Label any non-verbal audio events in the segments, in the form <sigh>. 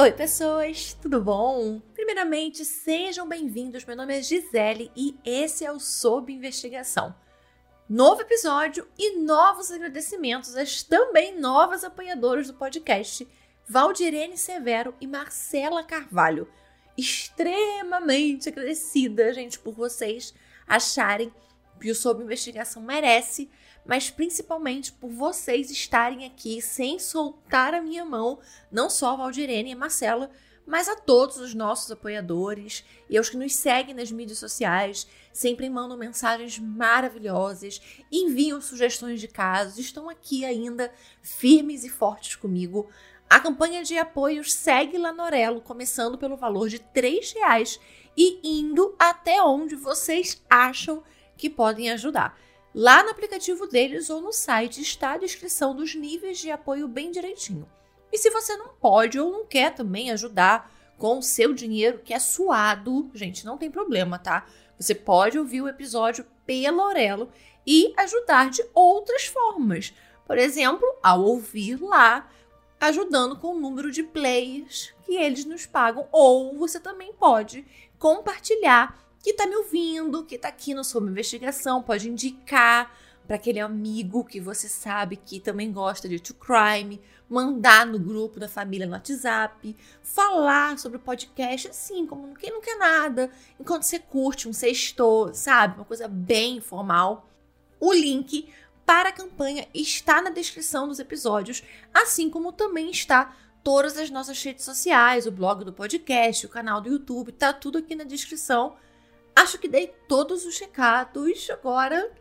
Oi, pessoas, tudo bom? Primeiramente, sejam bem-vindos. Meu nome é Gisele e esse é o Sob Investigação. Novo episódio e novos agradecimentos às também novas apoiadoras do podcast, Valdirene Severo e Marcela Carvalho. Extremamente agradecida, gente, por vocês acharem que o Sob Investigação merece mas principalmente por vocês estarem aqui sem soltar a minha mão, não só a Valdirene e a Marcela, mas a todos os nossos apoiadores e aos que nos seguem nas mídias sociais, sempre mandam mensagens maravilhosas, enviam sugestões de casos, estão aqui ainda firmes e fortes comigo. A campanha de apoios segue lá no Orelo, começando pelo valor de R$ reais e indo até onde vocês acham que podem ajudar. Lá no aplicativo deles ou no site está a descrição dos níveis de apoio bem direitinho. E se você não pode ou não quer também ajudar com o seu dinheiro que é suado, gente, não tem problema, tá? Você pode ouvir o episódio pela Orelo e ajudar de outras formas. Por exemplo, ao ouvir lá, ajudando com o número de plays que eles nos pagam. Ou você também pode compartilhar que tá me ouvindo, que tá aqui no Sob Investigação, pode indicar para aquele amigo que você sabe que também gosta de true crime, mandar no grupo da família no WhatsApp, falar sobre o podcast assim, como quem não quer nada, enquanto você curte um sexto, sabe? Uma coisa bem informal. O link para a campanha está na descrição dos episódios, assim como também está todas as nossas redes sociais, o blog do podcast, o canal do YouTube, tá tudo aqui na descrição Acho que dei todos os recados. Agora,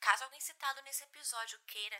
caso alguém citado nesse episódio queira,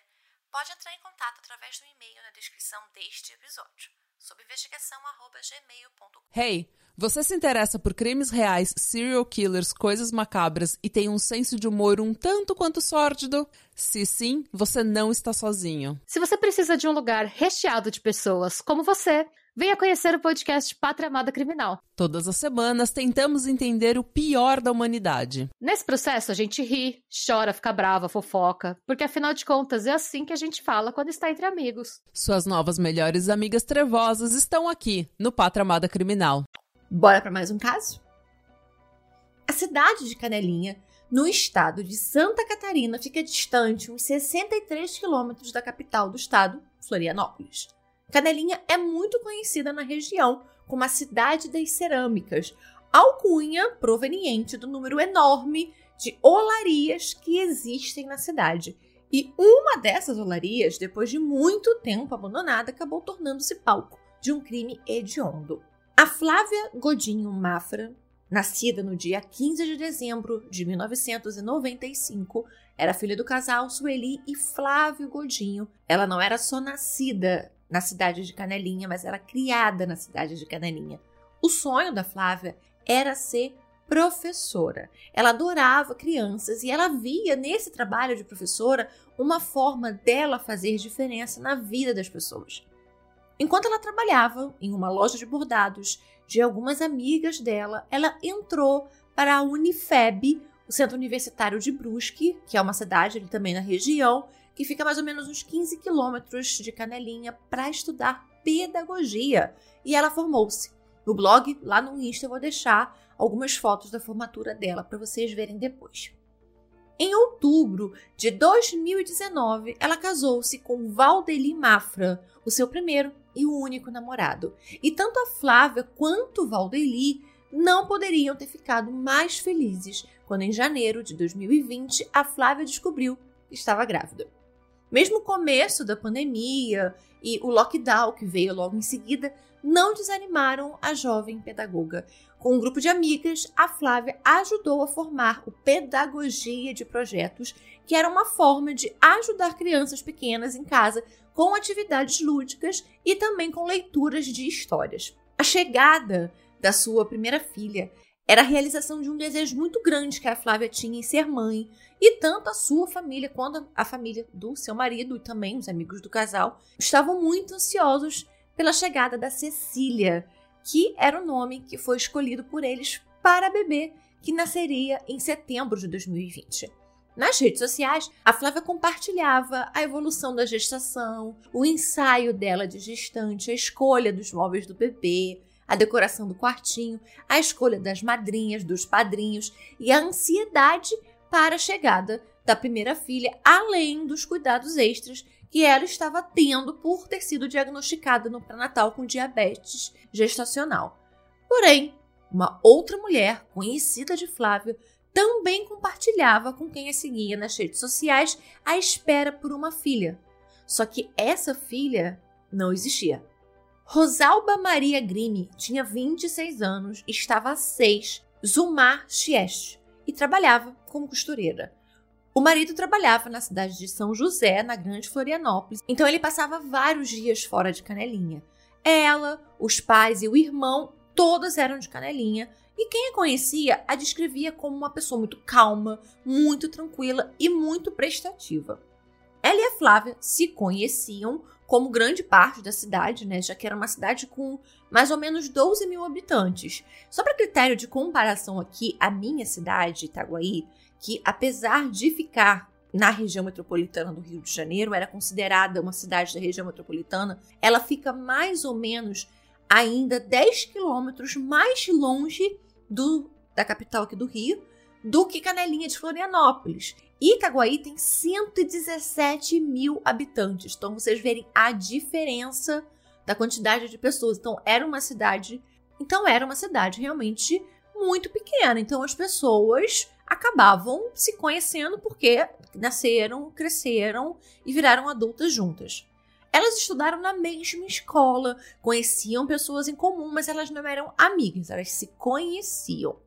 pode entrar em contato através do e-mail na descrição deste episódio, sob investigação@gmail.com. Hey, você se interessa por crimes reais, serial killers, coisas macabras e tem um senso de humor um tanto quanto sórdido? Se sim, você não está sozinho. Se você precisa de um lugar recheado de pessoas como você, Venha conhecer o podcast Pátria Amada Criminal. Todas as semanas tentamos entender o pior da humanidade. Nesse processo a gente ri, chora, fica brava, fofoca, porque afinal de contas é assim que a gente fala quando está entre amigos. Suas novas melhores amigas trevosas estão aqui no Pátria Amada Criminal. Bora para mais um caso? A cidade de Canelinha, no estado de Santa Catarina, fica distante uns 63 quilômetros da capital do estado, Florianópolis. Canelinha é muito conhecida na região como a cidade das cerâmicas, alcunha proveniente do número enorme de olarias que existem na cidade. E uma dessas olarias, depois de muito tempo abandonada, acabou tornando-se palco de um crime hediondo. A Flávia Godinho Mafra, nascida no dia 15 de dezembro de 1995, era filha do casal Sueli e Flávio Godinho. Ela não era só nascida na cidade de Canelinha, mas era criada na cidade de Canelinha. O sonho da Flávia era ser professora. Ela adorava crianças e ela via nesse trabalho de professora uma forma dela fazer diferença na vida das pessoas. Enquanto ela trabalhava em uma loja de bordados de algumas amigas dela, ela entrou para a Unifeb, o Centro Universitário de Brusque, que é uma cidade ali também na região, que fica mais ou menos uns 15 quilômetros de Canelinha, para estudar pedagogia. E ela formou-se. No blog, lá no Insta, eu vou deixar algumas fotos da formatura dela para vocês verem depois. Em outubro de 2019, ela casou-se com Valdeli Mafra, o seu primeiro e único namorado. E tanto a Flávia quanto o Valdeli não poderiam ter ficado mais felizes quando, em janeiro de 2020, a Flávia descobriu que estava grávida. Mesmo o começo da pandemia e o lockdown que veio logo em seguida não desanimaram a jovem pedagoga. Com um grupo de amigas, a Flávia ajudou a formar o Pedagogia de Projetos, que era uma forma de ajudar crianças pequenas em casa com atividades lúdicas e também com leituras de histórias. A chegada da sua primeira filha era a realização de um desejo muito grande que a Flávia tinha em ser mãe, e tanto a sua família quanto a família do seu marido e também os amigos do casal estavam muito ansiosos pela chegada da Cecília, que era o nome que foi escolhido por eles para a bebê que nasceria em setembro de 2020. Nas redes sociais, a Flávia compartilhava a evolução da gestação, o ensaio dela de gestante, a escolha dos móveis do bebê, a decoração do quartinho, a escolha das madrinhas, dos padrinhos e a ansiedade para a chegada da primeira filha, além dos cuidados extras que ela estava tendo por ter sido diagnosticada no pré-natal com diabetes gestacional. Porém, uma outra mulher, conhecida de Flávia, também compartilhava com quem a seguia nas redes sociais a espera por uma filha. Só que essa filha não existia. Rosalba Maria Grime tinha 26 anos, estava a 6, Zumar Chieste, e trabalhava como costureira. O marido trabalhava na cidade de São José, na Grande Florianópolis, então ele passava vários dias fora de Canelinha. Ela, os pais e o irmão, todos eram de Canelinha, e quem a conhecia a descrevia como uma pessoa muito calma, muito tranquila e muito prestativa. Ela e a Flávia se conheciam como grande parte da cidade, né? Já que era uma cidade com mais ou menos 12 mil habitantes. Só para critério de comparação aqui, a minha cidade, Itaguaí, que apesar de ficar na região metropolitana do Rio de Janeiro, era considerada uma cidade da região metropolitana, ela fica mais ou menos ainda 10 quilômetros mais longe do, da capital aqui do Rio do que Canelinha de Florianópolis. Itaguaí tem 117 mil habitantes. Então, vocês verem a diferença da quantidade de pessoas. Então, era uma cidade. Então, era uma cidade realmente muito pequena. Então, as pessoas acabavam se conhecendo porque nasceram, cresceram e viraram adultas juntas. Elas estudaram na mesma escola, conheciam pessoas em comum, mas elas não eram amigas, elas se conheciam.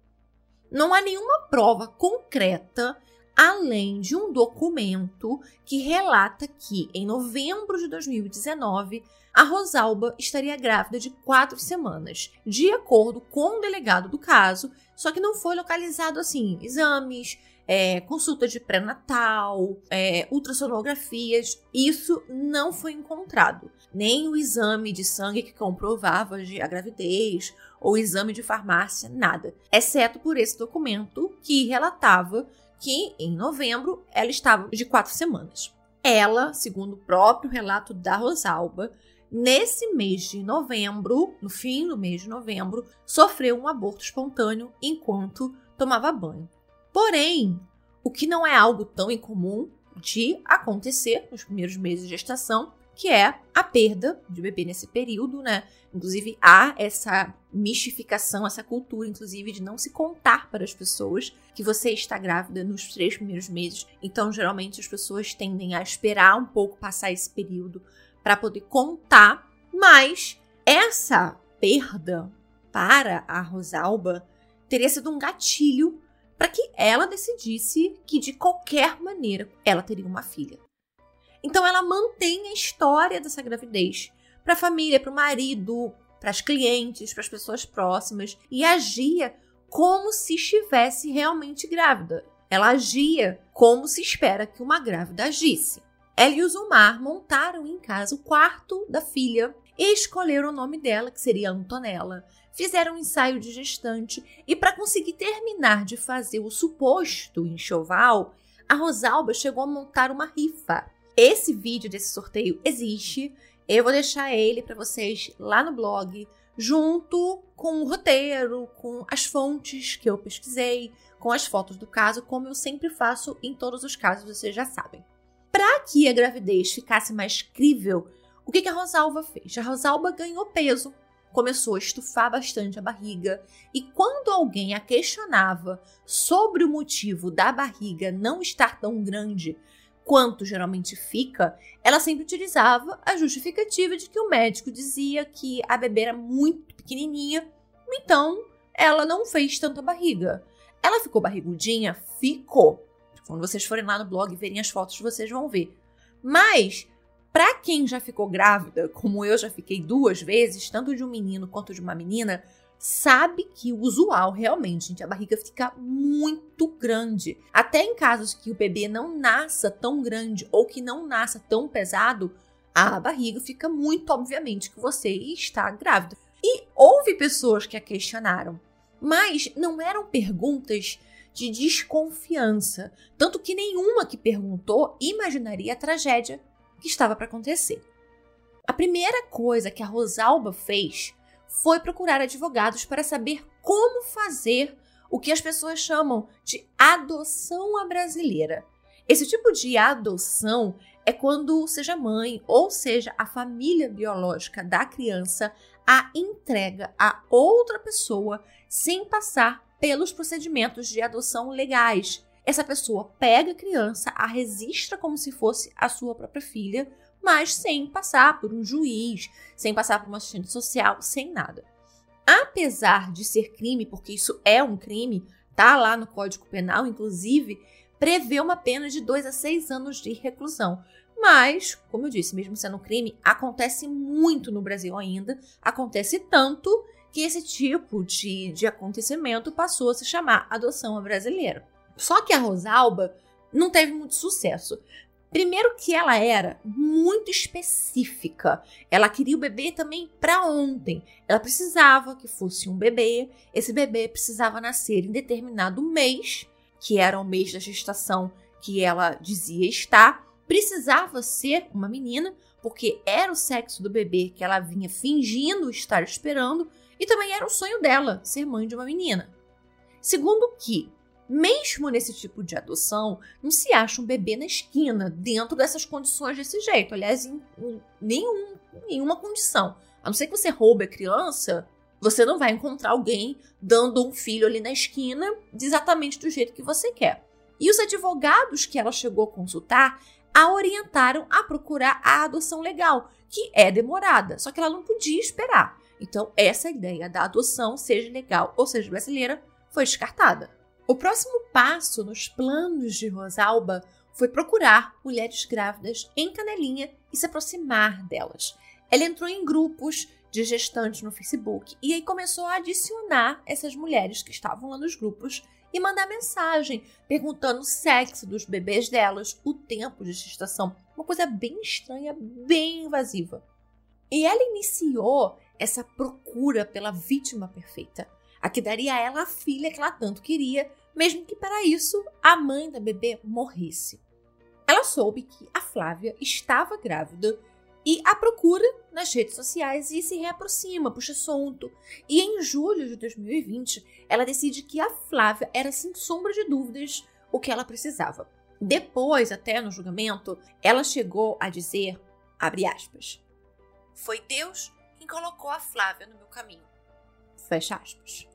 Não há nenhuma prova concreta além de um documento que relata que, em novembro de 2019, a Rosalba estaria grávida de quatro semanas, de acordo com o delegado do caso, só que não foi localizado assim exames, é, consulta de pré-natal, é, ultrassonografias, isso não foi encontrado. Nem o exame de sangue que comprovava a gravidez, ou exame de farmácia, nada. Exceto por esse documento que relatava que em novembro ela estava de quatro semanas. Ela, segundo o próprio relato da Rosalba, nesse mês de novembro, no fim do mês de novembro, sofreu um aborto espontâneo enquanto tomava banho. Porém, o que não é algo tão incomum de acontecer nos primeiros meses de gestação, que é a perda de bebê nesse período, né? Inclusive, há essa mistificação, essa cultura, inclusive, de não se contar para as pessoas que você está grávida nos três primeiros meses. Então, geralmente, as pessoas tendem a esperar um pouco passar esse período para poder contar, mas essa perda para a Rosalba teria sido um gatilho para que ela decidisse que de qualquer maneira ela teria uma filha. Então ela mantém a história dessa gravidez para a família, para o marido, para as clientes, para as pessoas próximas e agia como se estivesse realmente grávida. Ela agia como se espera que uma grávida agisse. Ela e o Zumar montaram em casa o quarto da filha e escolheram o nome dela, que seria Antonella. Fizeram um ensaio de gestante e, para conseguir terminar de fazer o suposto enxoval, a Rosalba chegou a montar uma rifa. Esse vídeo desse sorteio existe. Eu vou deixar ele para vocês lá no blog, junto com o roteiro, com as fontes que eu pesquisei, com as fotos do caso, como eu sempre faço em todos os casos, vocês já sabem. Para que a gravidez ficasse mais crível, o que, que a Rosalba fez? A Rosalba ganhou peso, começou a estufar bastante a barriga, e quando alguém a questionava sobre o motivo da barriga não estar tão grande quanto geralmente fica, ela sempre utilizava a justificativa de que o médico dizia que a bebê era muito pequenininha, então ela não fez tanta barriga. Ela ficou barrigudinha? Ficou. Quando vocês forem lá no blog e verem as fotos, vocês vão ver. Mas, para quem já ficou grávida, como eu já fiquei duas vezes, tanto de um menino quanto de uma menina, sabe que o usual realmente, gente, a barriga fica muito grande. Até em casos que o bebê não nasça tão grande ou que não nasça tão pesado, a barriga fica muito obviamente que você está grávida. E houve pessoas que a questionaram, mas não eram perguntas de desconfiança, tanto que nenhuma que perguntou imaginaria a tragédia que estava para acontecer. A primeira coisa que a Rosalba fez foi procurar advogados para saber como fazer o que as pessoas chamam de adoção à brasileira. Esse tipo de adoção é quando seja mãe ou seja a família biológica da criança a entrega a outra pessoa sem passar pelos procedimentos de adoção legais. Essa pessoa pega a criança, a registra como se fosse a sua própria filha, mas sem passar por um juiz, sem passar por uma assistente social, sem nada. Apesar de ser crime, porque isso é um crime, tá lá no Código Penal, inclusive, prevê uma pena de 2 a 6 anos de reclusão. Mas, como eu disse, mesmo sendo um crime, acontece muito no Brasil ainda. Acontece tanto que esse tipo de, de acontecimento passou a se chamar adoção brasileira. Só que a Rosalba não teve muito sucesso. Primeiro que ela era muito específica. Ela queria o bebê também para ontem. Ela precisava que fosse um bebê. Esse bebê precisava nascer em determinado mês, que era o mês da gestação que ela dizia estar. Precisava ser uma menina, porque era o sexo do bebê que ela vinha fingindo estar esperando, e também era o sonho dela ser mãe de uma menina. Segundo que mesmo nesse tipo de adoção, não se acha um bebê na esquina, dentro dessas condições desse jeito. Aliás, em, em nenhum, nenhuma condição. A não ser que você roube a criança, você não vai encontrar alguém dando um filho ali na esquina exatamente do jeito que você quer. E os advogados que ela chegou a consultar a orientaram a procurar a adoção legal, que é demorada, só que ela não podia esperar. Então, essa ideia da adoção, seja legal ou seja brasileira, foi descartada. O próximo passo nos planos de Rosalba foi procurar mulheres grávidas em Canelinha e se aproximar delas. Ela entrou em grupos de gestantes no Facebook e aí começou a adicionar essas mulheres que estavam lá nos grupos e mandar mensagem perguntando o sexo dos bebês delas, o tempo de gestação. Uma coisa bem estranha, bem invasiva. E ela iniciou essa procura pela vítima perfeita a que daria a ela a filha que ela tanto queria, mesmo que para isso a mãe da bebê morresse. Ela soube que a Flávia estava grávida e a procura nas redes sociais e se reaproxima, puxa assunto. E em julho de 2020, ela decide que a Flávia era sem sombra de dúvidas o que ela precisava. Depois, até no julgamento, ela chegou a dizer, abre aspas, foi Deus quem colocou a Flávia no meu caminho. Fecha aspas.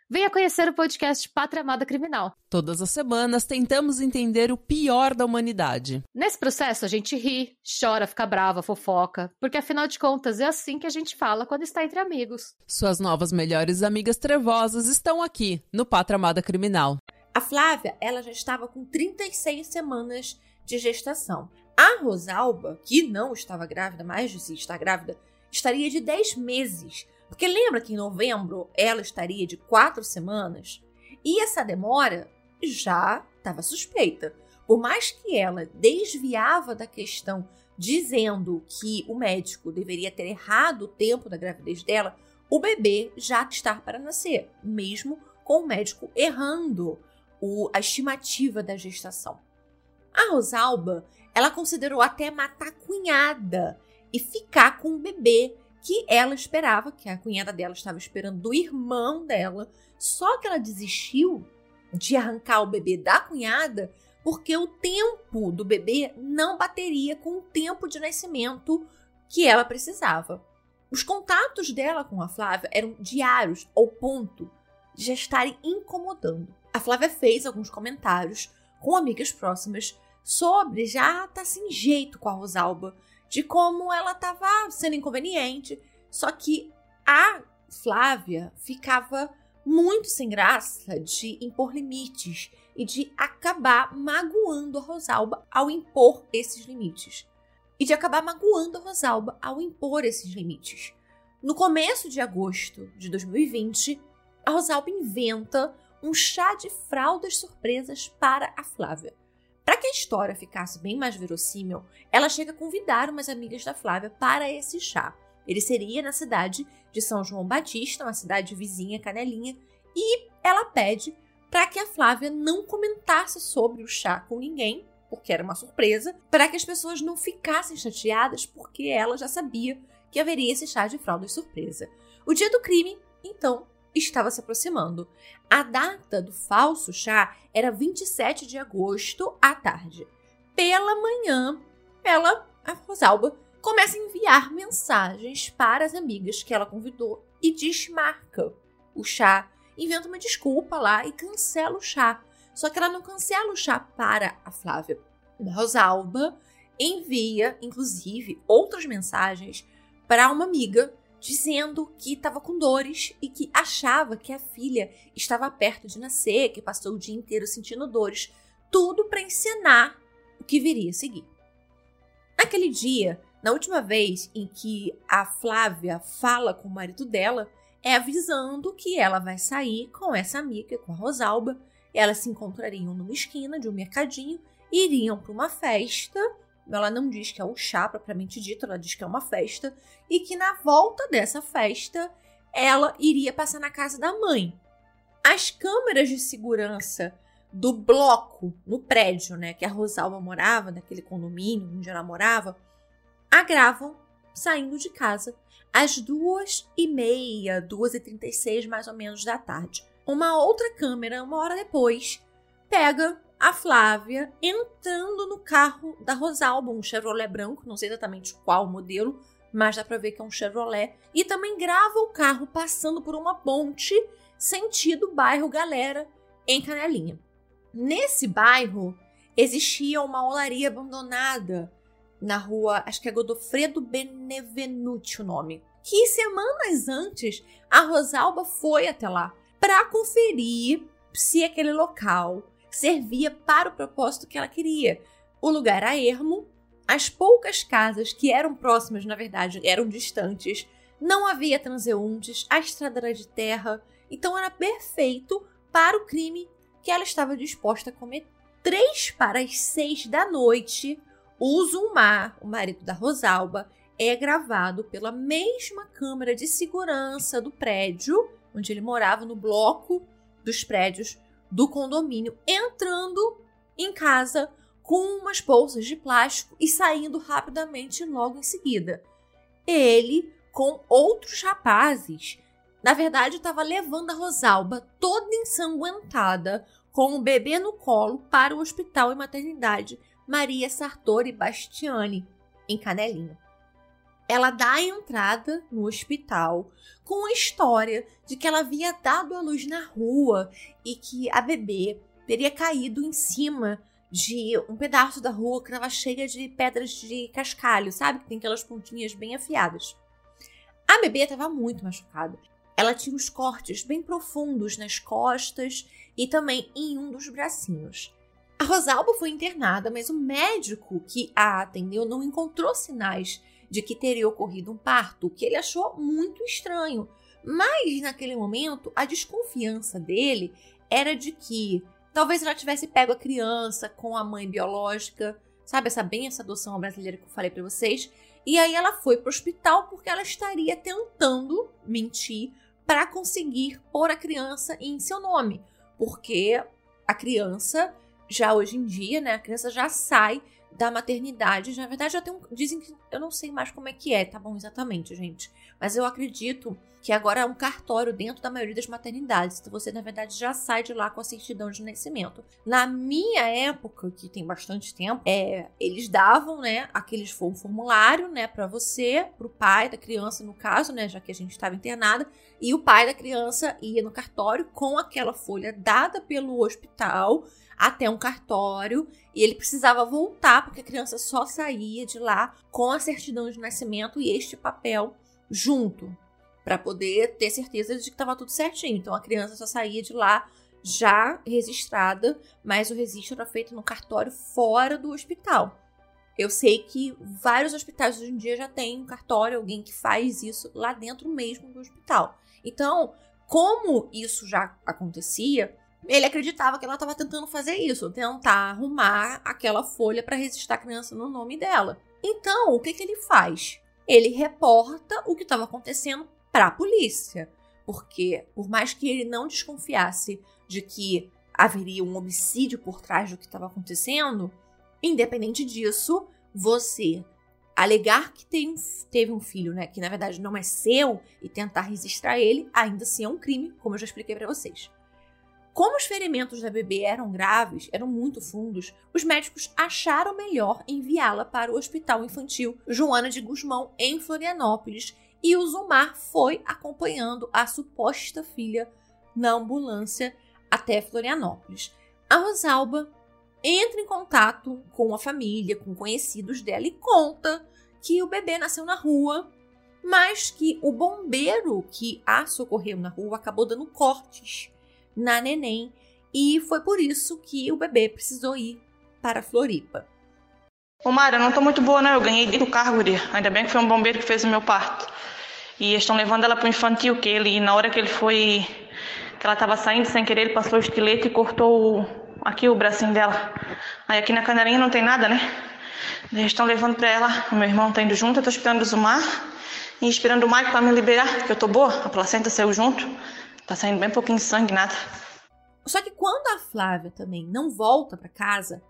venha conhecer o podcast Pátria Amada Criminal. Todas as semanas tentamos entender o pior da humanidade. Nesse processo, a gente ri, chora, fica brava, fofoca, porque afinal de contas é assim que a gente fala quando está entre amigos. Suas novas melhores amigas trevosas estão aqui no Pátria Amada Criminal. A Flávia, ela já estava com 36 semanas de gestação. A Rosalba, que não estava grávida, mais de si está grávida, estaria de 10 meses. Porque lembra que em novembro ela estaria de 4 semanas? E essa demora já estava suspeita. Por mais que ela desviava da questão dizendo que o médico deveria ter errado o tempo da gravidez dela, o bebê já está para nascer, mesmo com o médico errando o, a estimativa da gestação. A Rosalba, ela considerou até matar a cunhada e ficar com o bebê que ela esperava, que a cunhada dela estava esperando do irmão dela, só que ela desistiu de arrancar o bebê da cunhada porque o tempo do bebê não bateria com o tempo de nascimento que ela precisava. Os contatos dela com a Flávia eram diários, ao ponto de já estarem incomodando. A Flávia fez alguns comentários com amigas próximas sobre já tá sem jeito com a Rosalba, de como ela estava sendo inconveniente. Só que a Flávia ficava muito sem graça de impor limites e de acabar magoando a Rosalba ao impor esses limites. E de acabar magoando a Rosalba ao impor esses limites. No começo de agosto de 2020, a Rosalba inventa um chá de fraldas surpresas para a Flávia. Para que a história ficasse bem mais verossímil, ela chega a convidar umas amigas da Flávia para esse chá. Ele seria na cidade de São João Batista, uma cidade vizinha, Canelinha, e ela pede para que a Flávia não comentasse sobre o chá com ninguém, porque era uma surpresa, para que as pessoas não ficassem chateadas, porque ela já sabia que haveria esse chá de fraldas surpresa. O dia do crime, então, estava se aproximando. A data do falso chá era 27 de agosto à tarde. Pela manhã, ela, a Rosalba, começa a enviar mensagens para as amigas que ela convidou e desmarca o chá, inventa uma desculpa lá e cancela o chá. Só que ela não cancela o chá para a Flávia. A Rosalba envia, inclusive, outras mensagens para uma amiga dizendo que estava com dores e que achava que a filha estava perto de nascer, que passou o dia inteiro sentindo dores, tudo para encenar o que viria a seguir. Naquele dia, na última vez em que a Flávia fala com o marido dela, é avisando que ela vai sair com essa amiga, com a Rosalba. Elas se encontrariam numa esquina de um mercadinho, iriam para uma festa ela não diz que é o chá propriamente dito, ela diz que é uma festa e que na volta dessa festa ela iria passar na casa da mãe. As câmeras de segurança do bloco no prédio, né, que a Rosalba morava, daquele condomínio onde ela morava, a gravam saindo de casa às duas e meia, duas e trinta e seis mais ou menos da tarde. Uma outra câmera, uma hora depois, pega a Flávia entrando no carro da Rosalba, um Chevrolet branco, não sei exatamente qual modelo, mas dá pra ver que é um Chevrolet. E também grava o carro passando por uma ponte sentido bairro Galera, em Canelinha. Nesse bairro existia uma olaria abandonada na rua, acho que é Godofredo Benevenuti o nome, que semanas antes a Rosalba foi até lá para conferir se aquele local servia para o propósito que ela queria. O lugar era ermo, as poucas casas que eram próximas, na verdade, eram distantes, não havia transeuntes, a estrada era de terra, então era perfeito para o crime que ela estava disposta a cometer. Três para as seis da noite, o Zumar, o marido da Rosalba, é gravado pela mesma câmera de segurança do prédio onde ele morava, no bloco dos prédios do condomínio entrando em casa com umas bolsas de plástico e saindo rapidamente logo em seguida. Ele, com outros rapazes, na verdade estava levando a Rosalba toda ensanguentada, com o bebê no colo, para o hospital e maternidade Maria Sartori Bastiani, em Canelinha ela dá a entrada no hospital com a história de que ela havia dado a luz na rua e que a bebê teria caído em cima de um pedaço da rua que estava cheia de pedras de cascalho, sabe? Que tem aquelas pontinhas bem afiadas. A bebê estava muito machucada. Ela tinha uns cortes bem profundos nas costas e também em um dos bracinhos. A Rosalba foi internada, mas o médico que a atendeu não encontrou sinais de que teria ocorrido um parto, que ele achou muito estranho. Mas naquele momento, a desconfiança dele era de que talvez ela tivesse pego a criança com a mãe biológica, sabe essa bem essa adoção brasileira que eu falei para vocês, e aí ela foi para o hospital porque ela estaria tentando mentir para conseguir pôr a criança em seu nome, porque a criança já hoje em dia, né, a criança já sai da maternidade. Na verdade, já tem um. Dizem que. Eu não sei mais como é que é, tá bom? Exatamente, gente. Mas eu acredito que agora é um cartório dentro da maioria das maternidades. Então você, na verdade, já sai de lá com a certidão de nascimento. Na minha época, que tem bastante tempo, é, eles davam, né, aqueles um formulário, né, para você, pro pai da criança, no caso, né, já que a gente estava internada, e o pai da criança ia no cartório com aquela folha dada pelo hospital até um cartório e ele precisava voltar porque a criança só saía de lá com a certidão de nascimento e este papel junto para poder ter certeza de que estava tudo certinho. Então a criança só saía de lá já registrada, mas o registro era feito no cartório fora do hospital. Eu sei que vários hospitais hoje em dia já têm um cartório, alguém que faz isso lá dentro mesmo do hospital. Então, como isso já acontecia, Ele acreditava que ela estava tentando fazer isso, tentar arrumar aquela folha para registrar a criança no nome dela. Então, o que, que ele faz? Ele reporta o que estava acontecendo para a polícia, porque por mais que ele não desconfiasse de que haveria um homicídio por trás do que estava acontecendo, independente disso, você alegar que tem, teve um filho, né, que na verdade não é seu e tentar registrar ele, ainda assim é um crime, como eu já expliquei para vocês. Como os ferimentos da bebê eram graves, eram muito fundos, os médicos acharam melhor enviá-la para o Hospital Infantil Joana de Guzmão, em Florianópolis, e o Zumar foi acompanhando a suposta filha na ambulância até Florianópolis. A Rosalba entra em contato com a família, com conhecidos dela e conta que o bebê nasceu na rua, mas que o bombeiro que a socorreu na rua acabou dando cortes na neném e foi por isso que o bebê precisou ir para Floripa. Ô Mara, não tô muito boa, né? Eu ganhei do carro, guria. Ainda bem que foi um bombeiro que fez o meu parto. E estão levando ela pro infantil, que ele, na hora que ele foi. que ela tava saindo sem querer, ele passou o estilete e cortou o, aqui o bracinho dela. Aí aqui na canelinha não tem nada, né? Eles estão levando pra ela. O meu irmão tá indo junto, eu tô esperando o Zumar. E esperando o Mike pra me liberar, que eu tô boa. A placenta saiu junto. Tá saindo bem pouquinho de sangue, nada. Só que quando a Flávia também não volta para casa,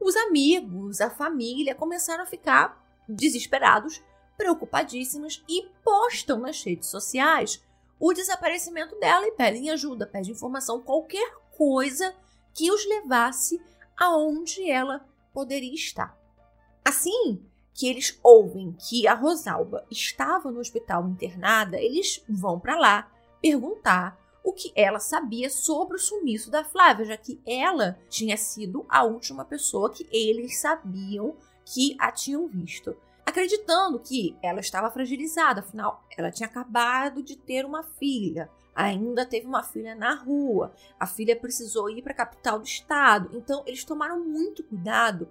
os amigos, a família começaram a ficar desesperados, preocupadíssimos e postam nas redes sociais o desaparecimento dela e pedem ajuda, pedem informação, qualquer coisa que os levasse aonde ela poderia estar. Assim que eles ouvem que a Rosalba estava no hospital internada, eles vão para lá perguntar o que ela sabia sobre o sumiço da Flávia, já que ela tinha sido a última pessoa que eles sabiam que a tinham visto. Acreditando que ela estava fragilizada, afinal, ela tinha acabado de ter uma filha, ainda teve uma filha na rua, a filha precisou ir para a capital do estado, então eles tomaram muito cuidado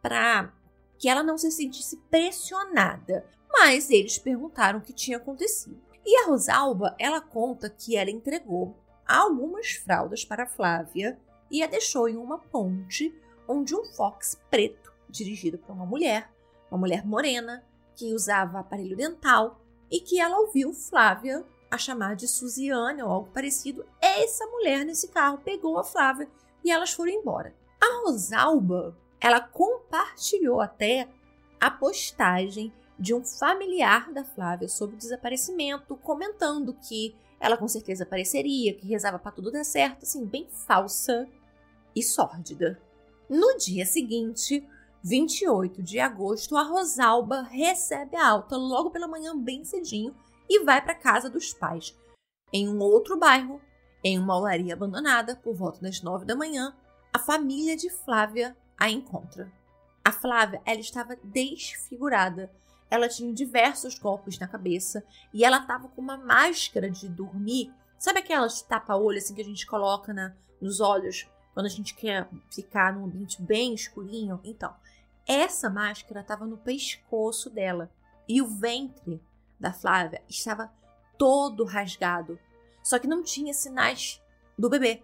para que ela não se sentisse pressionada. Mas eles perguntaram o que tinha acontecido. E a Rosalba, ela conta que ela entregou algumas fraldas para Flávia e a deixou em uma ponte onde um Fox preto, dirigido por uma mulher, uma mulher morena, que usava aparelho dental e que ela ouviu Flávia a chamar de Suziane ou algo parecido. Essa mulher nesse carro pegou a Flávia e elas foram embora. A Rosalba, ela compartilhou até a postagem de um familiar da Flávia sobre o desaparecimento, comentando que ela com certeza apareceria, que rezava para tudo dar certo, assim, bem falsa e sórdida. No dia seguinte, 28 de agosto, a Rosalba recebe a alta logo pela manhã, bem cedinho, e vai para casa dos pais. Em um outro bairro, em uma olaria abandonada, por volta das nove da manhã, a família de Flávia a encontra. A Flávia, ela estava desfigurada, ela tinha diversos golpes na cabeça e ela tava com uma máscara de dormir. Sabe aquelas tapa-olho assim que a gente coloca na, nos olhos quando a gente quer ficar num ambiente bem escurinho? Então, essa máscara estava no pescoço dela e o ventre da Flávia estava todo rasgado, só que não tinha sinais do bebê.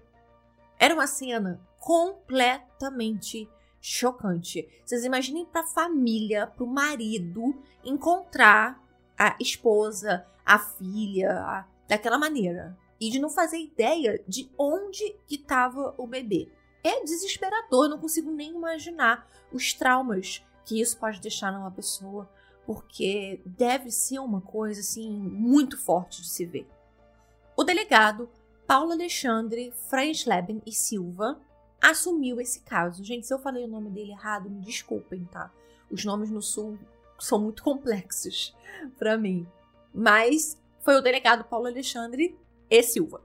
Era uma cena completamente chocante. Vocês imaginem para a família, para o marido encontrar a esposa, a filha, a, daquela maneira e de não fazer ideia de onde que estava o bebê. É desesperador, não consigo nem imaginar os traumas que isso pode deixar numa pessoa, porque deve ser uma coisa assim muito forte de se ver. O delegado Paulo Alexandre Frenschleben e Silva assumiu esse caso. Gente, se eu falei o nome dele errado, me desculpem, tá? Os nomes no Sul são muito complexos <laughs> para mim. Mas foi o delegado Paulo Alexandre e Silva.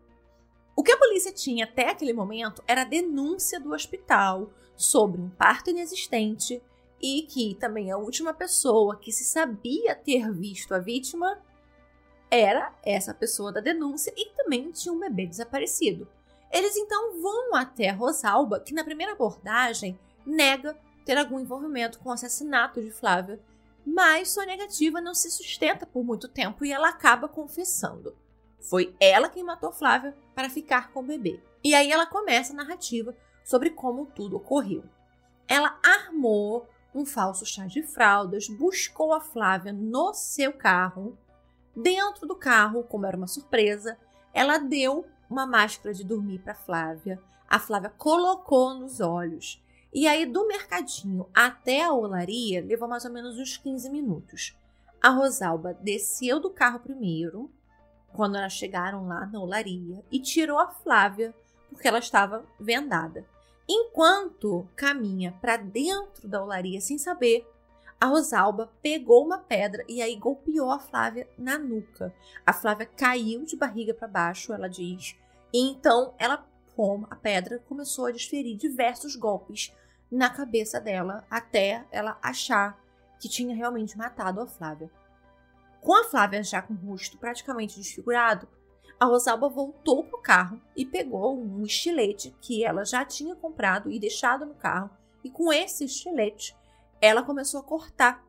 O que a polícia tinha até aquele momento era a denúncia do hospital sobre um parto inexistente e que também a última pessoa que se sabia ter visto a vítima era essa pessoa da denúncia e também tinha um bebê desaparecido. Eles então vão até Rosalba, que na primeira abordagem nega ter algum envolvimento com o assassinato de Flávia, mas sua negativa não se sustenta por muito tempo e ela acaba confessando. Foi ela quem matou Flávia para ficar com o bebê. E aí ela começa a narrativa sobre como tudo ocorreu. Ela armou um falso chá de fraldas, buscou a Flávia no seu carro. Dentro do carro, como era uma surpresa, ela deu uma máscara de dormir para Flávia. A Flávia colocou nos olhos. E aí, do mercadinho até a olaria, levou mais ou menos uns 15 minutos. A Rosalba desceu do carro primeiro, quando elas chegaram lá na olaria, e tirou a Flávia, porque ela estava vendada. Enquanto caminha para dentro da olaria sem saber, a Rosalba pegou uma pedra e aí golpeou a Flávia na nuca. A Flávia caiu de barriga para baixo, ela diz, e então ela com a pedra começou a desferir diversos golpes na cabeça dela até ela achar que tinha realmente matado a Flávia. Com a Flávia já com o rosto praticamente desfigurado, a Rosalba voltou pro carro e pegou um estilete que ela já tinha comprado e deixado no carro, e com esse estilete ela começou a cortar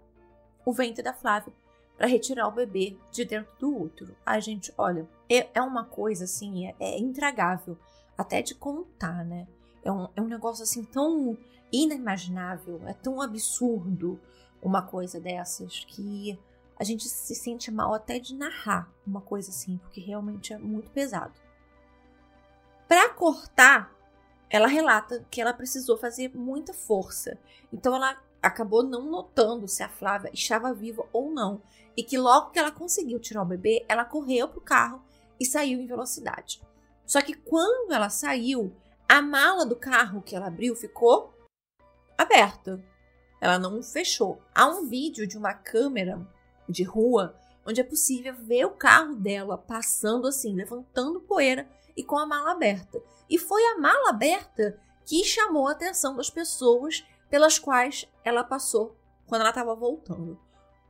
o ventre da Flávia para retirar o bebê de dentro do útero. Ai, gente, olha, é, é uma coisa assim, é, é intragável até de contar, né? É um, é um negócio assim tão inimaginável, é tão absurdo uma coisa dessas que a gente se sente mal até de narrar uma coisa assim, porque realmente é muito pesado. Para cortar, ela relata que ela precisou fazer muita força. Então ela acabou não notando se a Flávia estava viva ou não, e que logo que ela conseguiu tirar o bebê, ela correu pro carro e saiu em velocidade. Só que quando ela saiu, a mala do carro que ela abriu ficou aberta. Ela não fechou. Há um vídeo de uma câmera de rua, onde é possível ver o carro dela passando assim, levantando poeira e com a mala aberta. E foi a mala aberta que chamou a atenção das pessoas pelas quais ela passou quando ela estava voltando.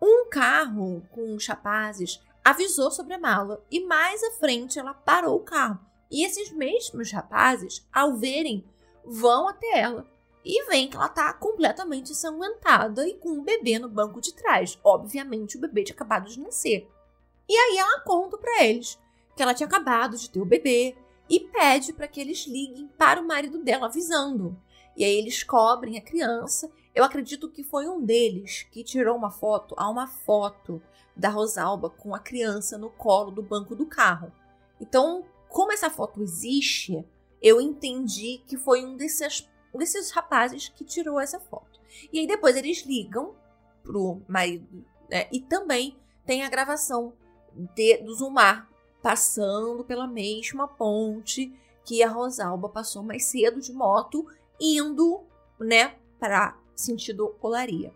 Um carro com os rapazes avisou sobre a mala e mais à frente ela parou o carro. E esses mesmos rapazes, ao verem, vão até ela e vem que ela tá completamente ensanguentada e com um bebê no banco de trás. Obviamente, o bebê tinha acabado de nascer. E aí ela conta para eles que ela tinha acabado de ter o bebê e pede para que eles liguem para o marido dela avisando. E aí eles cobrem a criança. Eu acredito que foi um deles que tirou uma foto, há uma foto da Rosalba com a criança no colo do banco do carro. Então, como essa foto existe, eu entendi que foi um desses um desses rapazes que tirou essa foto. E aí depois eles ligam pro marido, né? E também tem a gravação de, do Zumar passando pela mesma ponte que a Rosalba passou mais cedo de moto, indo, né, para sentido Olaria.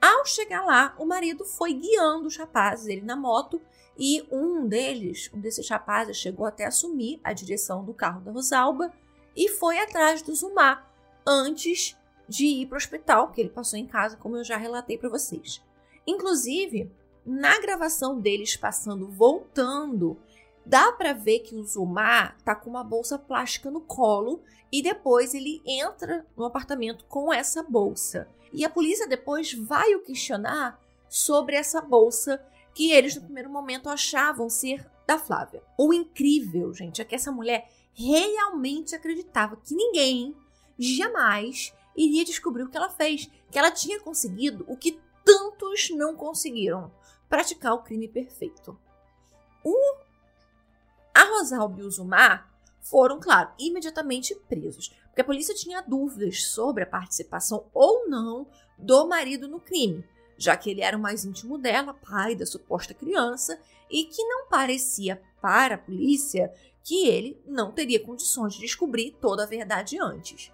Ao chegar lá, o marido foi guiando os rapazes, ele na moto, e um deles, um desses rapazes, chegou até assumir a direção do carro da Rosalba e foi atrás do Zumar antes de ir para o hospital, que ele passou em casa, como eu já relatei para vocês. Inclusive, na gravação deles passando, voltando, dá para ver que o Zumar tá com uma bolsa plástica no colo e depois ele entra no apartamento com essa bolsa. E a polícia depois vai o questionar sobre essa bolsa que eles no primeiro momento achavam ser da Flávia. O incrível, gente, é que essa mulher realmente acreditava que ninguém jamais iria descobrir o que ela fez, que ela tinha conseguido o que tantos não conseguiram, praticar o crime perfeito. O a Rosalba e o Zumar foram, claro, imediatamente presos, porque a polícia tinha dúvidas sobre a participação ou não do marido no crime, já que ele era o mais íntimo dela, pai da suposta criança, e que não parecia para a polícia que ele não teria condições de descobrir toda a verdade antes.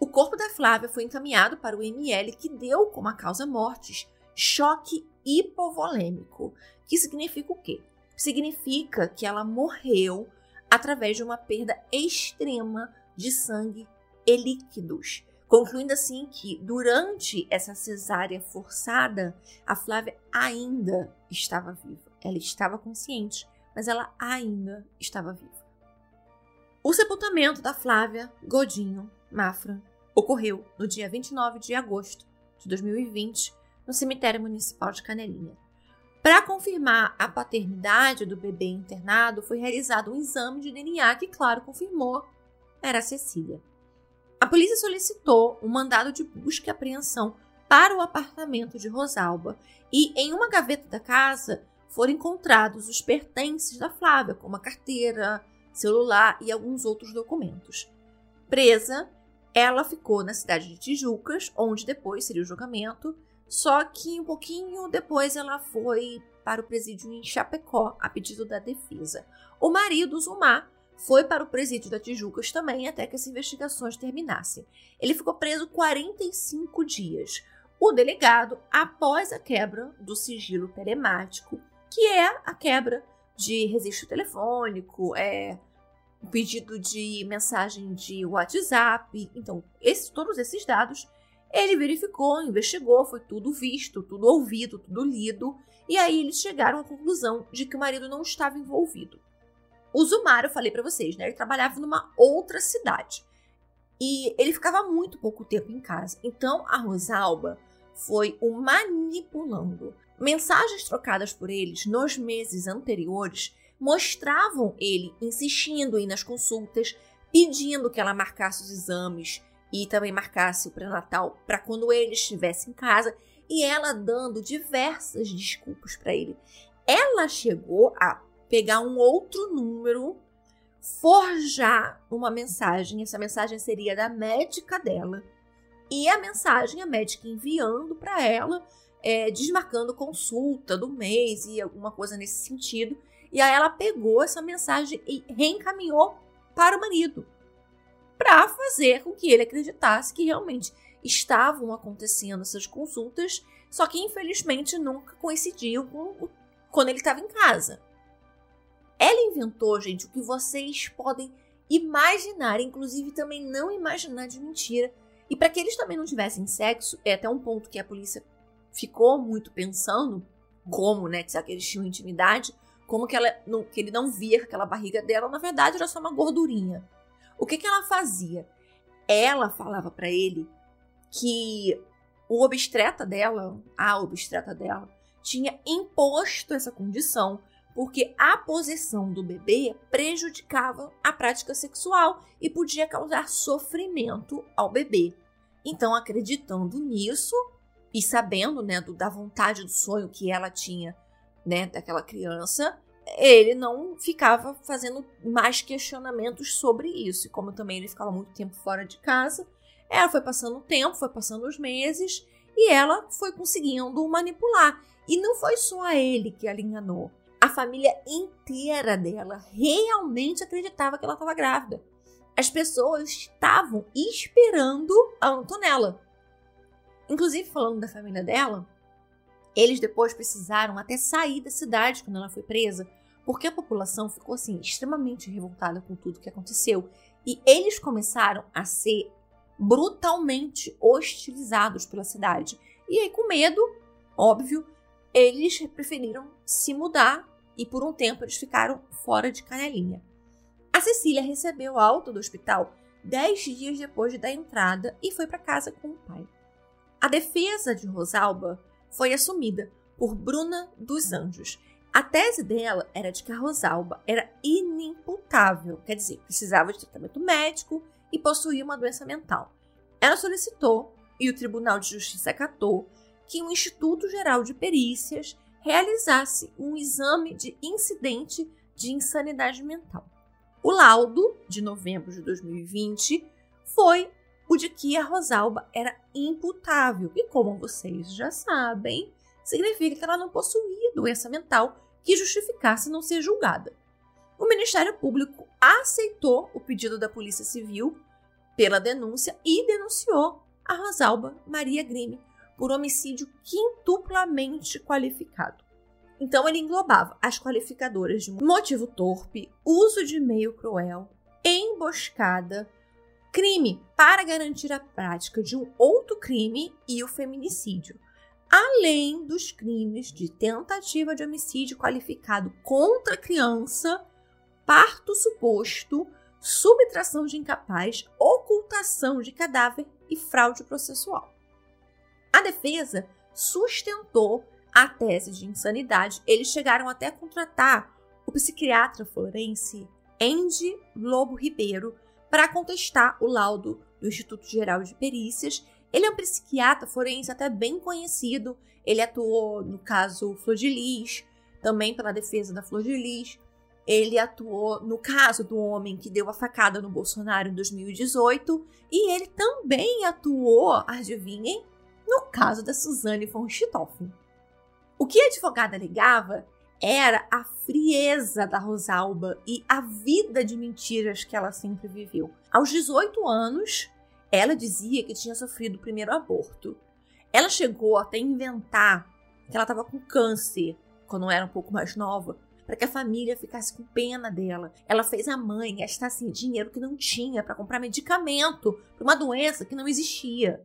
O corpo da Flávia foi encaminhado para o ML, que deu como a causa mortes choque hipovolêmico, que significa o quê? Significa que ela morreu através de uma perda extrema de sangue e líquidos, concluindo assim que durante essa cesárea forçada, a Flávia ainda estava viva. Ela estava consciente, mas ela ainda estava viva. O sepultamento da Flávia Godinho Mafra ocorreu no dia 29 de agosto de 2020 no cemitério municipal de Canelinha. Para confirmar a paternidade do bebê internado, foi realizado um exame de DNA que, claro, confirmou era Cecília. A polícia solicitou um mandado de busca e apreensão para o apartamento de Rosalba e em uma gaveta da casa foram encontrados os pertences da Flávia, como a carteira, celular e alguns outros documentos. Presa, ela ficou na cidade de Tijucas, onde depois seria o julgamento, só que um pouquinho depois ela foi para o presídio em Chapecó, a pedido da defesa. O marido, Zumar, foi para o presídio da Tijucas também até que as investigações terminassem. Ele ficou preso 45 dias. O delegado, após a quebra do sigilo telemático, que é a quebra de registro telefônico, é o pedido de mensagem de WhatsApp, então esse, todos esses dados ele verificou, investigou, foi tudo visto, tudo ouvido, tudo lido, e aí eles chegaram à conclusão de que o marido não estava envolvido. O Zumar, eu falei para vocês, né? Ele trabalhava numa outra cidade. E ele ficava muito pouco tempo em casa. Então a Rosalba foi o manipulando. Mensagens trocadas por eles nos meses anteriores mostravam ele insistindo em ir nas consultas, pedindo que ela marcasse os exames, e também marcasse o pré-natal para quando ele estivesse em casa e ela dando diversas desculpas para ele. Ela chegou a pegar um outro número, forjar uma mensagem, essa mensagem seria da médica dela, e a mensagem a médica enviando para ela, é, desmarcando consulta do mês e alguma coisa nesse sentido. E aí ela pegou essa mensagem e reencaminhou para o marido para fazer com que ele acreditasse que realmente estavam acontecendo essas consultas, só que infelizmente nunca coincidiam com quando ele estava em casa. Ela inventou, gente, o que vocês podem imaginar, inclusive também não imaginar de mentira. E para que eles também não tivessem sexo, é até um ponto que a polícia ficou muito pensando como, né, que eles tinham intimidade, como que, ela, que ele não via aquela barriga dela, na verdade era só uma gordurinha. O que, que ela fazia? Ela falava para ele que o obstetra dela, a obstetra dela, tinha imposto essa condição porque a posição do bebê prejudicava a prática sexual e podia causar sofrimento ao bebê. Então, acreditando nisso e sabendo, né, do, da vontade do sonho que ela tinha, né, daquela criança, ele não ficava fazendo mais questionamentos sobre isso. E como também ele ficava muito tempo fora de casa, ela foi passando o tempo, foi passando os meses e ela foi conseguindo manipular. E não foi só ele que ela enganou. A família inteira dela realmente acreditava que ela estava grávida. As pessoas estavam esperando a Antonella. Inclusive, falando da família dela, eles depois precisaram até sair da cidade quando ela foi presa, porque a população ficou assim extremamente revoltada com tudo que aconteceu e eles começaram a ser brutalmente hostilizados pela cidade. E aí, com medo, óbvio, eles preferiram se mudar e por um tempo eles ficaram fora de Canelinha. A Cecília recebeu alta do hospital dez dias depois da entrada e foi para casa com o pai. A defesa de Rosalba foi assumida por Bruna dos Anjos a tese dela era de que a Rosalba era inimputável, quer dizer, precisava de tratamento médico e possuía uma doença mental. Ela solicitou, e o Tribunal de Justiça acatou, que o Instituto Geral de Perícias realizasse um exame de incidente de insanidade mental. O laudo, de novembro de 2020, foi o de que a Rosalba era imputável. E como vocês já sabem, significa que ela não possuía doença mental que justificasse não ser julgada. O Ministério Público aceitou o pedido da Polícia Civil pela denúncia e denunciou a Rosalba Maria Grime por homicídio quintuplamente qualificado. Então ele englobava as qualificadoras de motivo torpe, uso de meio cruel, emboscada, crime para garantir a prática de um outro crime e o feminicídio além dos crimes de tentativa de homicídio qualificado contra criança, parto suposto, subtração de incapaz, ocultação de cadáver e fraude processual. A defesa sustentou a tese de insanidade, eles chegaram até a contratar o psiquiatra forense Andy Lobo Ribeiro para contestar o laudo do Instituto Geral de Perícias. Ele é um psiquiatra forense até bem conhecido. Ele atuou no caso Flor de Lis, também pela defesa da Flor de Lis. Ele atuou no caso do homem que deu a facada no Bolsonaro em 2018 e ele também atuou, adivinhem, no caso da Suzane von Richthofen. O que a advogada alegava era a frieza da Rosalba e a vida de mentiras que ela sempre viveu. Aos 18 anos, ela dizia que tinha sofrido o primeiro aborto. Ela chegou até a inventar que ela estava com câncer quando era um pouco mais nova, para que a família ficasse com pena dela. Ela fez a mãe gastar assim, dinheiro que não tinha para comprar medicamento para uma doença que não existia.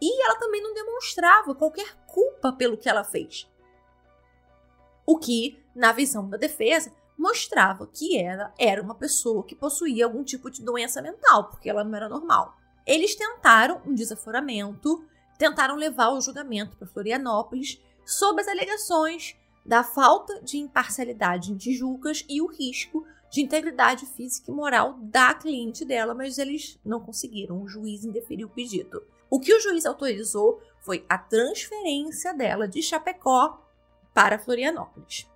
E ela também não demonstrava qualquer culpa pelo que ela fez. O que, na visão da defesa, mostrava que ela era uma pessoa que possuía algum tipo de doença mental, porque ela não era normal. Eles tentaram um desaforamento, tentaram levar o julgamento para Florianópolis sob as alegações da falta de imparcialidade em Tijucas e o risco de integridade física e moral da cliente dela, mas eles não conseguiram. O juiz indeferiu o pedido. O que o juiz autorizou foi a transferência dela de Chapecó para Florianópolis.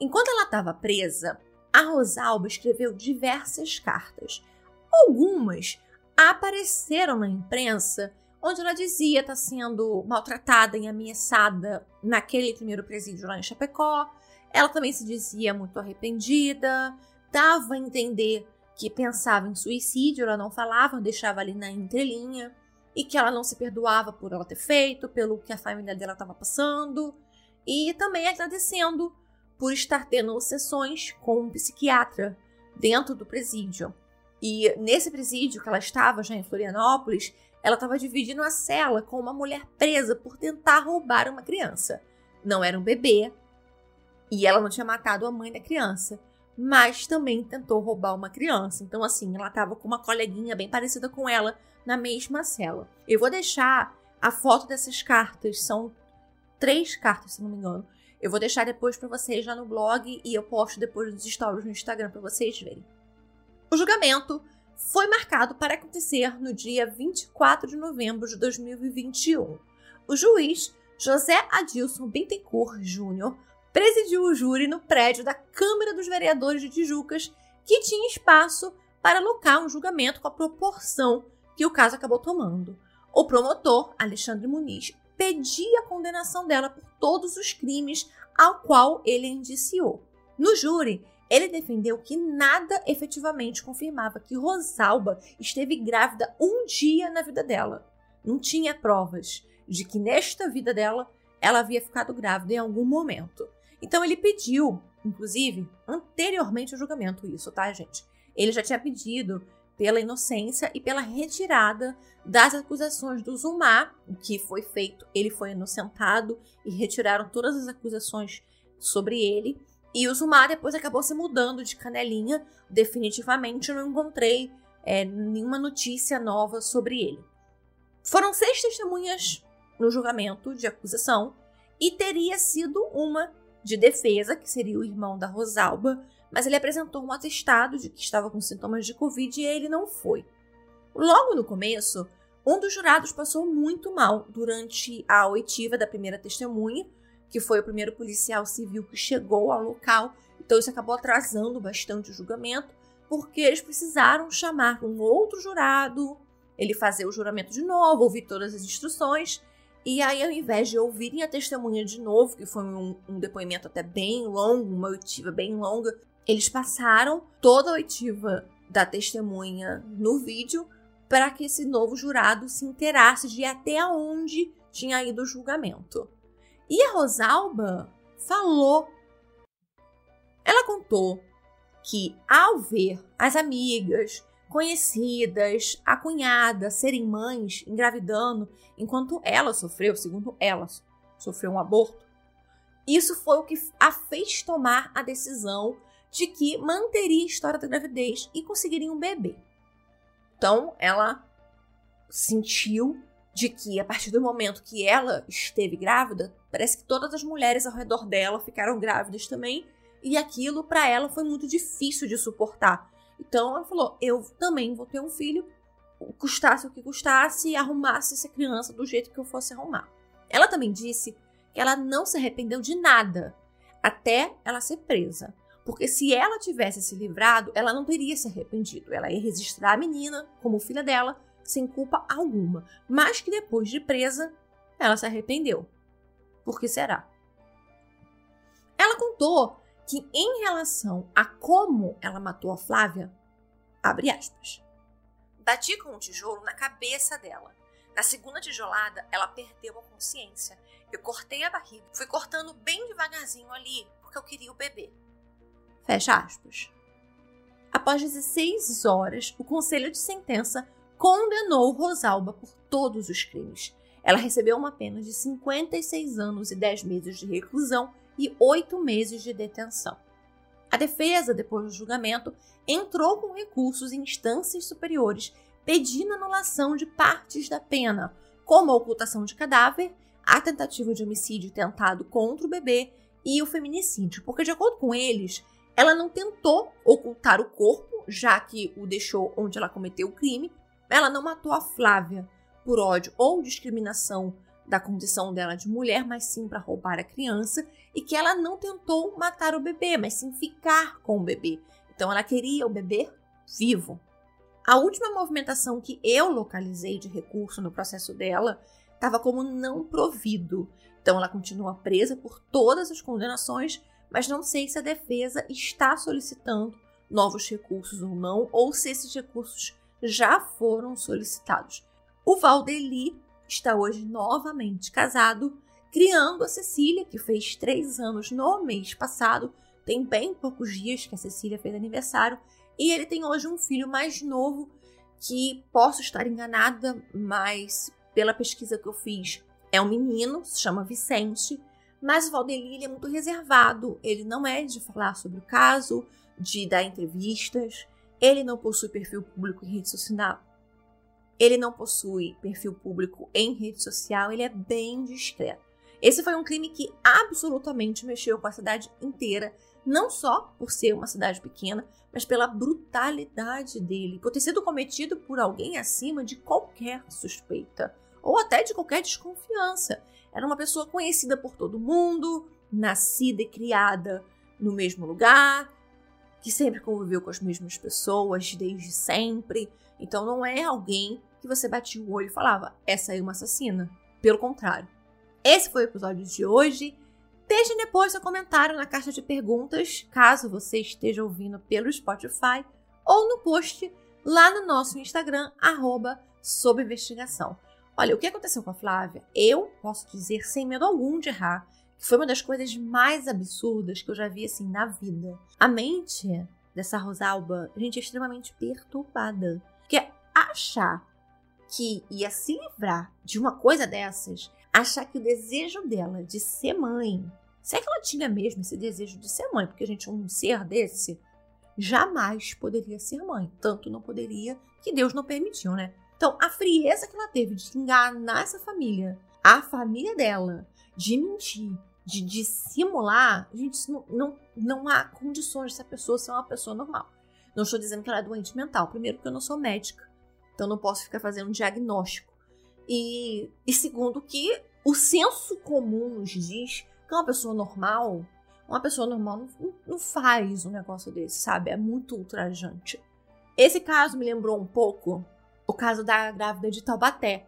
Enquanto ela estava presa, a Rosalba escreveu diversas cartas. Algumas apareceram na imprensa onde ela dizia estar tá sendo maltratada e ameaçada naquele primeiro presídio lá em Chapecó. Ela também se dizia muito arrependida, dava a entender que pensava em suicídio, ela não falava, deixava ali na entrelinha, e que ela não se perdoava por ela ter feito, pelo que a família dela estava passando e também agradecendo por estar tendo sessões com um psiquiatra dentro do presídio. E nesse presídio que ela estava, já em Florianópolis, ela estava dividindo a cela com uma mulher presa por tentar roubar uma criança. Não era um bebê e ela não tinha matado a mãe da criança, mas também tentou roubar uma criança. Então, assim, ela estava com uma coleguinha bem parecida com ela na mesma cela. Eu vou deixar a foto dessas cartas, são três cartas, se não me engano. Eu vou deixar depois para vocês lá no blog e eu posto depois nos stories no Instagram para vocês verem. O julgamento foi marcado para acontecer no dia 24 de novembro de 2021. O juiz José Adilson Bittencourt Júnior presidiu o júri no prédio da Câmara dos Vereadores de Tijucas, que tinha espaço para alocar um julgamento com a proporção que o caso acabou tomando. O promotor, Alexandre Muniz, pedia a condenação dela por todos os crimes ao qual ele indiciou. No júri, ele defendeu que nada efetivamente confirmava que Rosalba esteve grávida um dia na vida dela. Não tinha provas de que nesta vida dela ela havia ficado grávida em algum momento. Então ele pediu, inclusive, anteriormente ao julgamento, isso, tá, gente? Ele já tinha pedido pela inocência e pela retirada das acusações do Zumar, o que foi feito. Ele foi inocentado e retiraram todas as acusações sobre ele. E o Zumar depois acabou se mudando de canelinha. Definitivamente não encontrei é, nenhuma notícia nova sobre ele. Foram seis testemunhas no julgamento de acusação e teria sido uma de defesa, que seria o irmão da Rosalba, mas ele apresentou um atestado de que estava com sintomas de Covid e ele não foi. Logo no começo, um dos jurados passou muito mal durante a oitiva da primeira testemunha, que foi o primeiro policial civil que chegou ao local, então isso acabou atrasando bastante o julgamento, porque eles precisaram chamar um outro jurado, ele fazer o juramento de novo, ouvir todas as instruções, e aí, ao invés de ouvirem a testemunha de novo, que foi um, um depoimento até bem longo, uma oitiva bem longa, eles passaram toda a oitiva da testemunha no vídeo para que esse novo jurado se inteirasse de até onde tinha ido o julgamento. E a Rosalba falou. Ela contou que ao ver as amigas, conhecidas, a cunhada serem mães, engravidando, enquanto ela sofreu, segundo ela, sofreu um aborto, isso foi o que a fez tomar a decisão de que manteria a história da gravidez e conseguiria um bebê. Então, ela sentiu de que a partir do momento que ela esteve grávida, parece que todas as mulheres ao redor dela ficaram grávidas também, e aquilo para ela foi muito difícil de suportar. Então ela falou: "Eu também vou ter um filho, custasse o que custasse, e arrumasse essa criança do jeito que eu fosse arrumar". Ela também disse que ela não se arrependeu de nada até ela ser presa. Porque se ela tivesse se livrado, ela não teria se arrependido. Ela ia registrar a menina como filha dela sem culpa alguma. Mas que depois de presa, ela se arrependeu. Por que será? Ela contou que em relação a como ela matou a Flávia, abre aspas. Bati com um tijolo na cabeça dela. Na segunda tijolada, ela perdeu a consciência. Eu cortei a barriga, fui cortando bem devagarzinho ali, porque eu queria o bebê. Fecha aspas. Após 16 horas, o conselho de sentença condenou Rosalba por todos os crimes. Ela recebeu uma pena de 56 anos e 10 meses de reclusão e 8 meses de detenção. A defesa, depois do julgamento, entrou com recursos em instâncias superiores pedindo anulação de partes da pena, como a ocultação de cadáver, a tentativa de homicídio tentado contra o bebê e o feminicídio, porque, de acordo com eles, ela não tentou ocultar o corpo, já que o deixou onde ela cometeu o crime, ela não matou a Flávia por ódio ou discriminação da condição dela de mulher, mas sim para roubar a criança, e que ela não tentou matar o bebê, mas sim ficar com o bebê. Então ela queria o bebê vivo. A última movimentação que eu localizei de recurso no processo dela estava como não provido. Então ela continua presa por todas as condenações, mas não sei se a defesa está solicitando novos recursos ou não, ou se esses recursos já foram solicitados. O Valdeli está hoje novamente casado, criando a Cecília, que fez três anos no mês passado. Tem bem poucos dias que a Cecília fez aniversário. E ele tem hoje um filho mais novo, que posso estar enganada, mas pela pesquisa que eu fiz, é um menino, se chama Vicente. Mas o Valdeli é muito reservado, ele não é de falar sobre o caso, de dar entrevistas. Ele não possui perfil público em rede social. Ele não possui perfil público em rede social, ele é bem discreto. Esse foi um crime que absolutamente mexeu com a cidade inteira, não só por ser uma cidade pequena, mas pela brutalidade dele, por ter sido cometido por alguém acima de qualquer suspeita ou até de qualquer desconfiança. Era uma pessoa conhecida por todo mundo, nascida e criada no mesmo lugar, que sempre conviveu com as mesmas pessoas desde sempre. Então não é alguém que você batia o olho e falava, essa é uma assassina. Pelo contrário. Esse foi o episódio de hoje. Deixe depois seu comentário na caixa de perguntas, caso você esteja ouvindo pelo Spotify, ou no post lá no nosso Instagram, arroba sob investigação. Olha, o que aconteceu com a Flávia, eu posso dizer sem medo algum de errar, foi uma das coisas mais absurdas que eu já vi assim na vida. A mente dessa Rosalba, gente, é extremamente perturbada. Porque achar que ia se livrar de uma coisa dessas, achar que o desejo dela de ser mãe, se é que ela tinha mesmo esse desejo de ser mãe, porque gente, um ser desse, jamais poderia ser mãe. Tanto não poderia que Deus não permitiu, né? Então, a frieza que ela teve de enganar essa família, a família dela, de mentir, de dissimular, gente, não, não, não há condições dessa pessoa ser uma pessoa normal. Não estou dizendo que ela é doente mental. Primeiro, porque eu não sou médica. Então, não posso ficar fazendo um diagnóstico. E, e segundo, que o senso comum nos diz que uma pessoa normal, uma pessoa normal não, não faz um negócio desse, sabe? É muito ultrajante. Esse caso me lembrou um pouco o caso da grávida de Taubaté.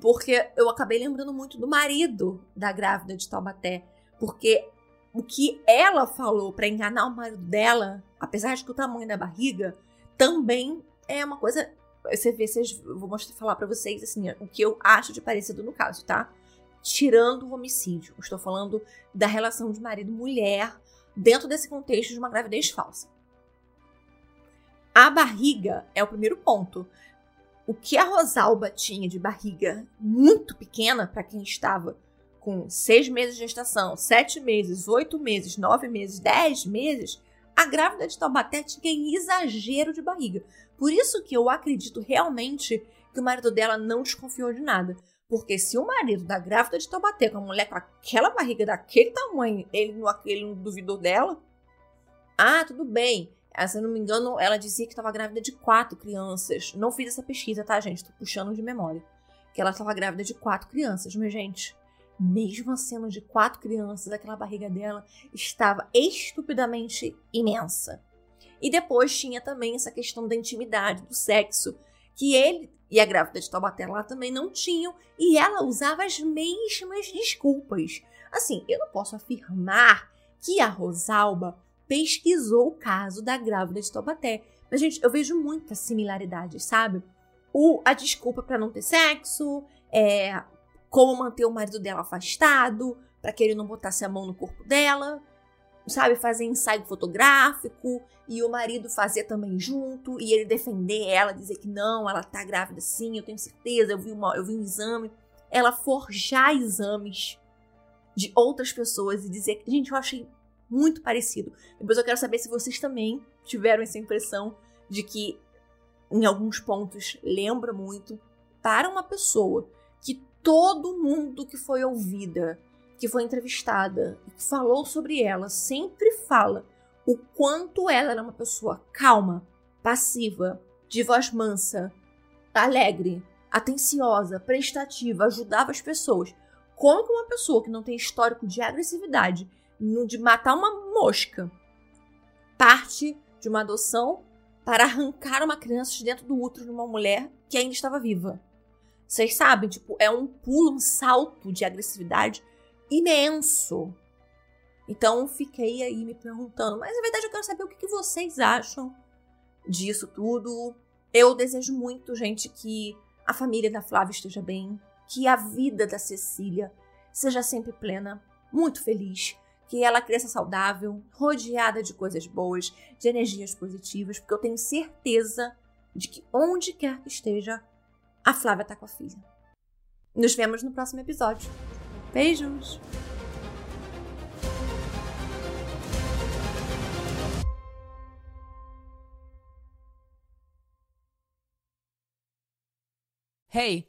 Porque eu acabei lembrando muito do marido da grávida de Taubaté. Porque o que ela falou para enganar o marido dela, apesar de que o tamanho da barriga, também é uma coisa. Você vê, vocês, vou mostrar, falar para vocês assim, o que eu acho de parecido no caso, tá? Tirando o homicídio. estou falando da relação de marido-mulher dentro desse contexto de uma gravidez falsa. A barriga é o primeiro ponto o que a Rosalba tinha de barriga muito pequena para quem estava com seis meses de gestação, sete meses, oito meses, nove meses, dez meses, a grávida de Taubaté tinha exagero de barriga. Por isso que eu acredito realmente que o marido dela não desconfiou de nada. Porque se o marido da grávida de Taubaté, com a mulher com aquela barriga daquele tamanho, ele não, ele não duvidou dela, ah, tudo bem. Ah, se eu não me engano, ela dizia que estava grávida de quatro crianças. Não fiz essa pesquisa, tá, gente? Tô puxando de memória. Que ela estava grávida de quatro crianças. Mas, gente, mesmo sendo de quatro crianças, aquela barriga dela estava estupidamente imensa. E depois tinha também essa questão da intimidade, do sexo, que ele e a grávida de Taubaté lá também não tinham, e ela usava as mesmas desculpas. Assim, eu não posso afirmar que a Rosalba pesquisou o caso da grávida de Taubaté, mas gente, eu vejo muitas similaridades, sabe? O, a desculpa para não ter sexo, é, como manter o marido dela afastado, para que ele não botasse a mão no corpo dela, sabe, fazer ensaio fotográfico e o marido fazer também junto e ele defender ela, dizer que não, ela tá grávida sim, eu tenho certeza, eu vi, uma, eu vi um exame. Ela forjar exames de outras pessoas e dizer que, gente, eu achei muito parecido. Depois eu quero saber se vocês também tiveram essa impressão de que em alguns pontos lembra muito para uma pessoa todo mundo que foi ouvida, que foi entrevistada que falou sobre ela sempre fala o quanto ela era uma pessoa calma, passiva, de voz mansa, alegre, atenciosa, prestativa, ajudava as pessoas. Como que uma pessoa que não tem histórico de agressividade, de matar uma mosca, parte de uma adoção para arrancar uma criança de dentro do útero de uma mulher que ainda estava viva? Vocês sabem, tipo, é um pulo, um salto de agressividade imenso. Então fiquei aí me perguntando, mas na verdade eu quero saber o que, que vocês acham disso tudo. Eu desejo muito, gente, que a família da Flávia esteja bem, que a vida da Cecília seja sempre plena, muito feliz, que ela cresça saudável, rodeada de coisas boas, de energias positivas, porque eu tenho certeza de que onde quer que esteja, a Flávia tá com a filha. Nos vemos no próximo episódio. Beijos! Hey,